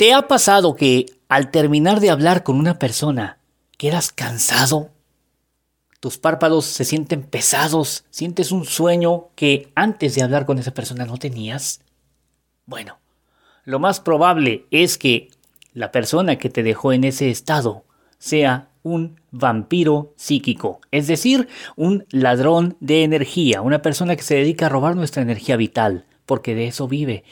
¿Te ha pasado que al terminar de hablar con una persona quedas cansado? Tus párpados se sienten pesados, sientes un sueño que antes de hablar con esa persona no tenías. Bueno, lo más probable es que la persona que te dejó en ese estado sea un vampiro psíquico, es decir, un ladrón de energía, una persona que se dedica a robar nuestra energía vital, porque de eso vive.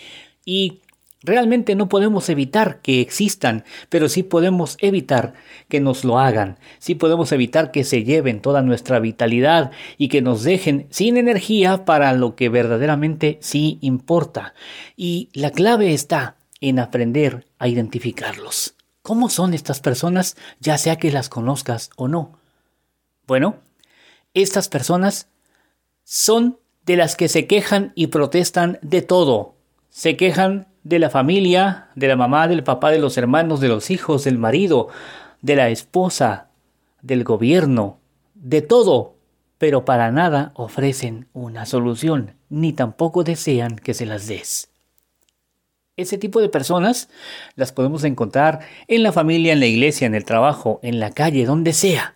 Y realmente no podemos evitar que existan, pero sí podemos evitar que nos lo hagan, sí podemos evitar que se lleven toda nuestra vitalidad y que nos dejen sin energía para lo que verdaderamente sí importa. Y la clave está en aprender a identificarlos. ¿Cómo son estas personas, ya sea que las conozcas o no? Bueno, estas personas son de las que se quejan y protestan de todo. Se quejan de la familia, de la mamá, del papá, de los hermanos, de los hijos, del marido, de la esposa, del gobierno, de todo, pero para nada ofrecen una solución, ni tampoco desean que se las des. Ese tipo de personas las podemos encontrar en la familia, en la iglesia, en el trabajo, en la calle, donde sea.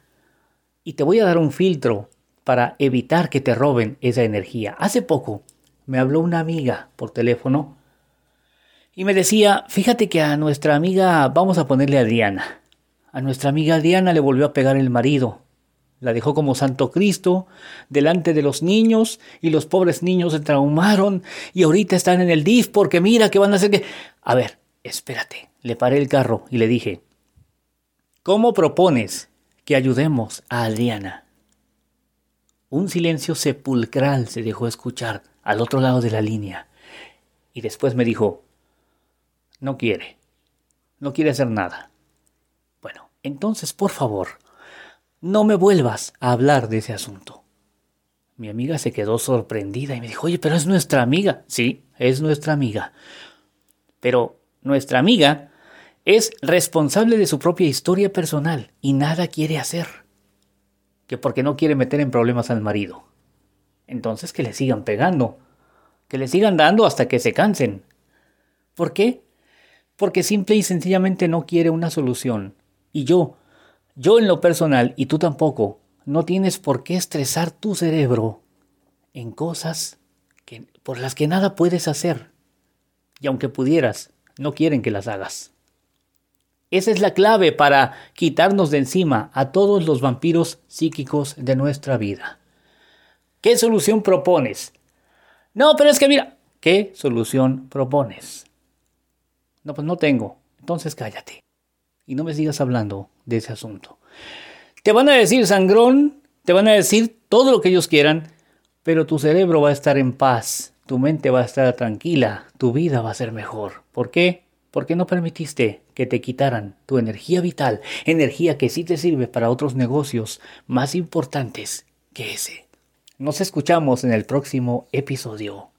Y te voy a dar un filtro para evitar que te roben esa energía. Hace poco me habló una amiga por teléfono y me decía, fíjate que a nuestra amiga, vamos a ponerle Adriana, a nuestra amiga Adriana le volvió a pegar el marido la dejó como Santo Cristo delante de los niños y los pobres niños se traumaron y ahorita están en el DIF porque mira que van a hacer que... A ver, espérate. Le paré el carro y le dije, ¿cómo propones que ayudemos a Adriana? Un silencio sepulcral se dejó escuchar al otro lado de la línea y después me dijo, no quiere, no quiere hacer nada. Bueno, entonces por favor, no me vuelvas a hablar de ese asunto. Mi amiga se quedó sorprendida y me dijo, oye, pero es nuestra amiga. Sí, es nuestra amiga. Pero nuestra amiga es responsable de su propia historia personal y nada quiere hacer. Que porque no quiere meter en problemas al marido. Entonces que le sigan pegando. Que le sigan dando hasta que se cansen. ¿Por qué? Porque simple y sencillamente no quiere una solución. Y yo, yo en lo personal, y tú tampoco, no tienes por qué estresar tu cerebro en cosas que, por las que nada puedes hacer. Y aunque pudieras, no quieren que las hagas. Esa es la clave para quitarnos de encima a todos los vampiros psíquicos de nuestra vida. ¿Qué solución propones? No, pero es que mira, ¿qué solución propones? No, pues no tengo. Entonces cállate y no me sigas hablando de ese asunto. Te van a decir sangrón, te van a decir todo lo que ellos quieran, pero tu cerebro va a estar en paz, tu mente va a estar tranquila, tu vida va a ser mejor. ¿Por qué? Porque no permitiste que te quitaran tu energía vital, energía que sí te sirve para otros negocios más importantes que ese. Nos escuchamos en el próximo episodio.